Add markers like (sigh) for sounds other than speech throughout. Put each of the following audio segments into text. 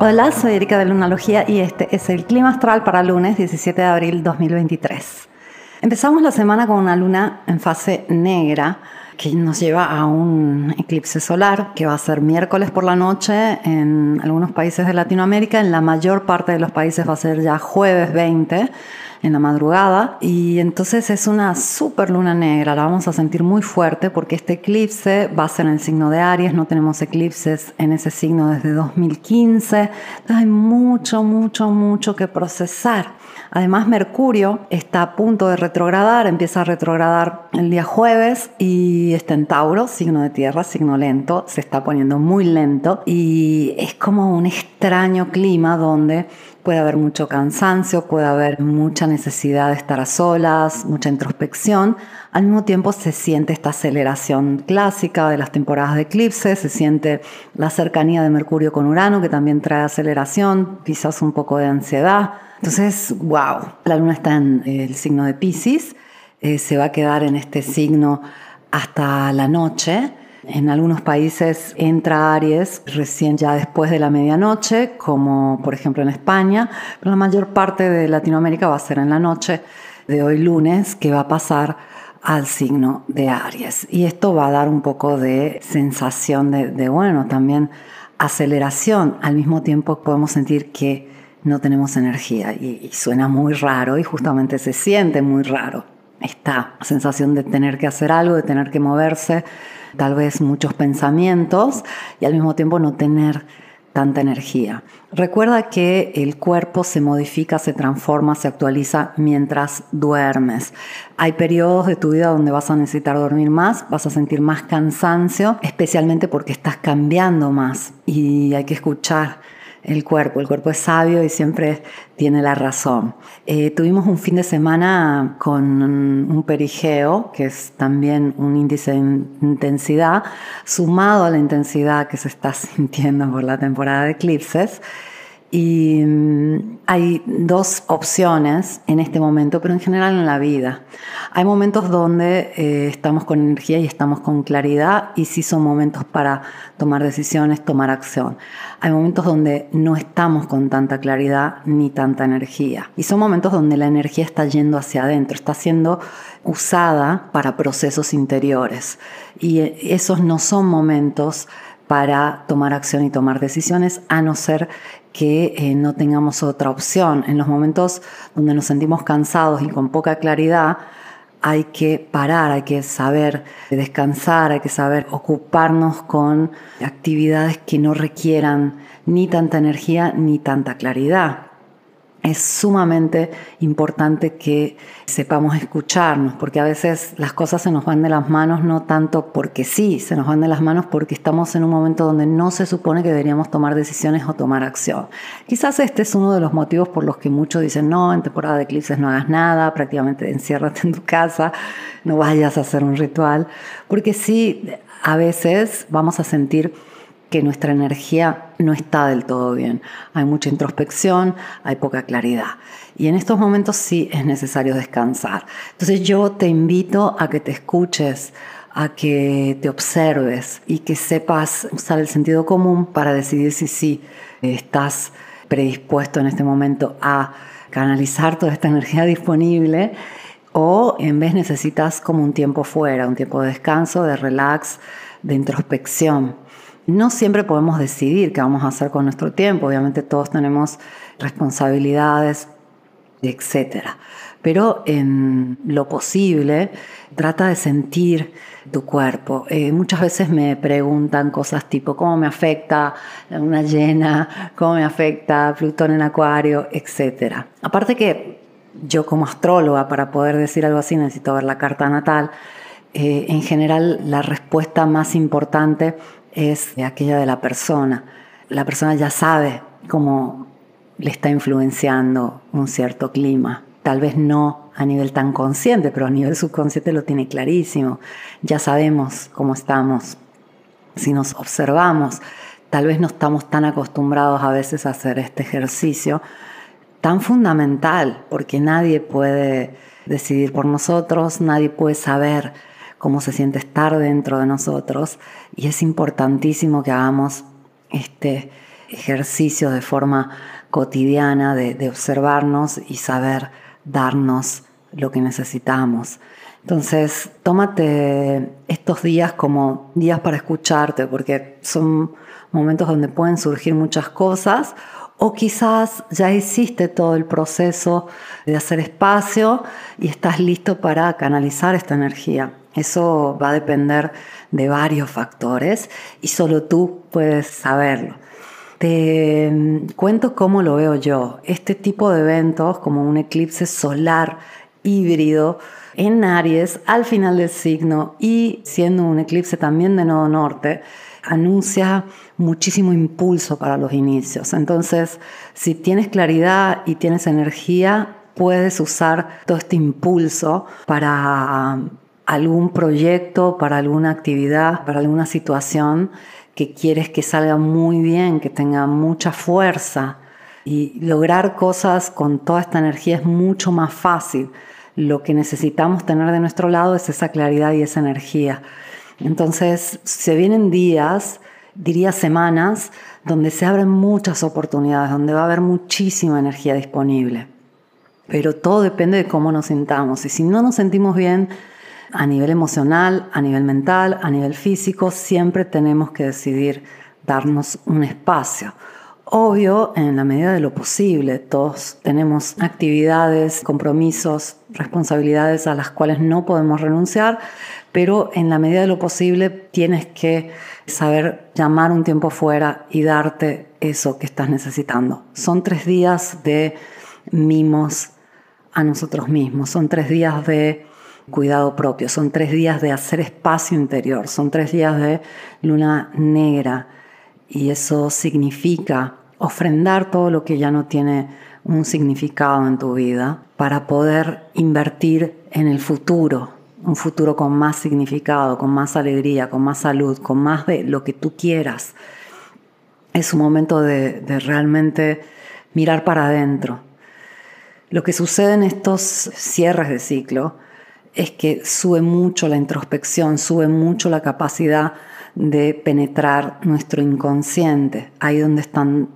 Hola, soy Erika de Lunalogía y este es el clima astral para lunes 17 de abril 2023. Empezamos la semana con una luna en fase negra que nos lleva a un eclipse solar que va a ser miércoles por la noche en algunos países de Latinoamérica, en la mayor parte de los países va a ser ya jueves 20 en la madrugada. Y entonces es una super luna negra, la vamos a sentir muy fuerte porque este eclipse va a ser en el signo de Aries, no tenemos eclipses en ese signo desde 2015, entonces hay mucho, mucho, mucho que procesar. Además, Mercurio está a punto de retrogradar, empieza a retrogradar el día jueves y está en Tauro, signo de tierra, signo lento, se está poniendo muy lento. Y es como un extraño clima donde puede haber mucho cansancio, puede haber mucha necesidad de estar a solas, mucha introspección. Al mismo tiempo se siente esta aceleración clásica de las temporadas de eclipse, se siente la cercanía de Mercurio con Urano, que también trae aceleración, quizás un poco de ansiedad. Entonces, wow, la luna está en el signo de Pisces, eh, se va a quedar en este signo hasta la noche en algunos países entra Aries recién ya después de la medianoche, como por ejemplo en España, pero la mayor parte de Latinoamérica va a ser en la noche de hoy lunes, que va a pasar al signo de Aries. Y esto va a dar un poco de sensación de, bueno, también aceleración. Al mismo tiempo podemos sentir que no tenemos energía y, y suena muy raro y justamente se siente muy raro. Esta sensación de tener que hacer algo, de tener que moverse, tal vez muchos pensamientos y al mismo tiempo no tener tanta energía. Recuerda que el cuerpo se modifica, se transforma, se actualiza mientras duermes. Hay periodos de tu vida donde vas a necesitar dormir más, vas a sentir más cansancio, especialmente porque estás cambiando más y hay que escuchar el cuerpo. El cuerpo es sabio y siempre tiene la razón. Eh, tuvimos un fin de semana con un perigeo, que es también un índice de intensidad, sumado a la intensidad que se está (laughs) sintiendo por la temporada de eclipses. Y mm, hay dos opciones en este momento, pero en general en la vida. Hay momentos donde eh, estamos con energía y estamos con claridad y sí son momentos para tomar decisiones, tomar acción. Hay momentos donde no estamos con tanta claridad ni tanta energía. Y son momentos donde la energía está yendo hacia adentro, está siendo usada para procesos interiores. Y eh, esos no son momentos para tomar acción y tomar decisiones, a no ser que eh, no tengamos otra opción. En los momentos donde nos sentimos cansados y con poca claridad, hay que parar, hay que saber descansar, hay que saber ocuparnos con actividades que no requieran ni tanta energía ni tanta claridad es sumamente importante que sepamos escucharnos, porque a veces las cosas se nos van de las manos no tanto porque sí, se nos van de las manos porque estamos en un momento donde no se supone que deberíamos tomar decisiones o tomar acción. Quizás este es uno de los motivos por los que muchos dicen, no, en temporada de eclipses no hagas nada, prácticamente enciérrate en tu casa, no vayas a hacer un ritual, porque sí, a veces vamos a sentir que nuestra energía no está del todo bien. Hay mucha introspección, hay poca claridad. Y en estos momentos sí es necesario descansar. Entonces yo te invito a que te escuches, a que te observes y que sepas usar el sentido común para decidir si sí estás predispuesto en este momento a canalizar toda esta energía disponible o en vez necesitas como un tiempo fuera, un tiempo de descanso, de relax, de introspección. No siempre podemos decidir qué vamos a hacer con nuestro tiempo, obviamente todos tenemos responsabilidades, etc. Pero en lo posible, trata de sentir tu cuerpo. Eh, muchas veces me preguntan cosas tipo, ¿cómo me afecta una llena? ¿Cómo me afecta Plutón en Acuario? Etc. Aparte que yo como astróloga, para poder decir algo así, necesito ver la carta natal. Eh, en general, la respuesta más importante es aquella de la persona. La persona ya sabe cómo le está influenciando un cierto clima. Tal vez no a nivel tan consciente, pero a nivel subconsciente lo tiene clarísimo. Ya sabemos cómo estamos. Si nos observamos, tal vez no estamos tan acostumbrados a veces a hacer este ejercicio tan fundamental, porque nadie puede decidir por nosotros, nadie puede saber cómo se siente estar dentro de nosotros y es importantísimo que hagamos este ejercicio de forma cotidiana de, observarnos y saber darnos lo que necesitamos. Entonces, tómate estos días como días para escucharte, porque son momentos donde pueden surgir muchas cosas, o quizás ya hiciste todo el proceso de hacer espacio y estás listo para canalizar esta energía. Eso va a depender de varios factores y solo tú puedes saberlo. Te mm, cuento cómo lo veo yo. Este tipo de eventos, como un eclipse solar híbrido en Aries al final del signo y siendo un eclipse también de nodo norte, anuncia muchísimo impulso para los inicios. Entonces, si tienes claridad y tienes energía, puedes usar todo este impulso para algún proyecto, para alguna actividad, para alguna situación que quieres que salga muy bien, que tenga mucha fuerza. Y lograr cosas con toda esta energía es mucho más fácil. Lo que necesitamos tener de nuestro lado es esa claridad y esa energía. Entonces, se vienen días, diría semanas, donde se abren muchas oportunidades, donde va a haber muchísima energía disponible. Pero todo depende de cómo nos sintamos. Y si no nos sentimos bien, a nivel emocional, a nivel mental, a nivel físico, siempre tenemos que decidir darnos un espacio. Obvio, en la medida de lo posible, todos tenemos actividades, compromisos, responsabilidades a las cuales no podemos renunciar, pero en la medida de lo posible tienes que saber llamar un tiempo fuera y darte eso que estás necesitando. Son tres días de mimos a nosotros mismos, son tres días de cuidado propio, son tres días de hacer espacio interior, son tres días de luna negra y eso significa ofrendar todo lo que ya no tiene un significado en tu vida para poder invertir en el futuro, un futuro con más significado, con más alegría, con más salud, con más de lo que tú quieras. Es un momento de, realmente mirar para adentro. Lo que sucede en estos cierres de ciclo es que sube mucho la introspección, sube mucho la capacidad de penetrar nuestro inconsciente, ahí donde están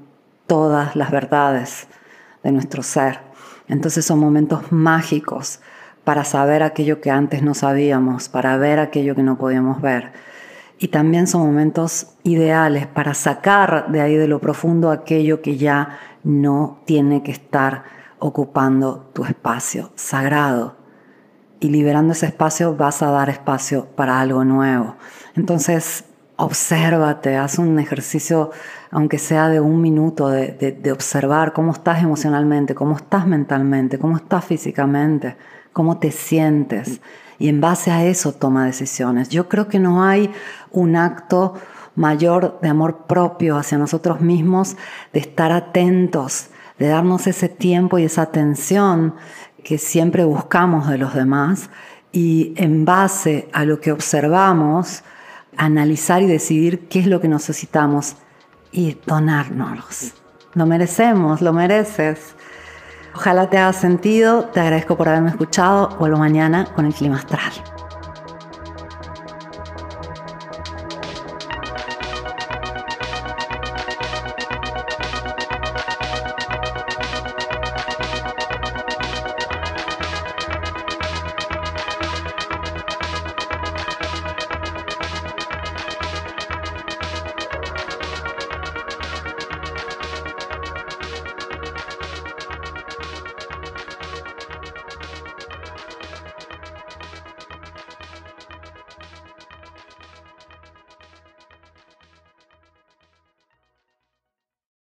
todas las verdades de nuestro ser. Entonces son momentos mágicos para saber aquello que antes no sabíamos, para ver aquello que no podíamos ver. Y también son momentos ideales para sacar de ahí de lo profundo aquello que ya no tiene que estar ocupando tu espacio sagrado y liberando ese espacio vas a dar espacio para algo nuevo. Entonces, obsérvate, haz un ejercicio, aunque sea de un minuto, de, de, observar cómo estás emocionalmente, cómo estás mentalmente, cómo estás físicamente, cómo te sientes. Y en base a eso toma decisiones. Yo creo que no hay un acto mayor de amor propio hacia nosotros mismos, de estar atentos, de darnos ese tiempo y esa atención que siempre buscamos de los demás y en base a lo que observamos, analizar y decidir qué es lo que necesitamos y donárnoslos. Lo merecemos, lo mereces. Ojalá te haga sentido, te agradezco por haberme escuchado, vuelvo mañana con el clima astral.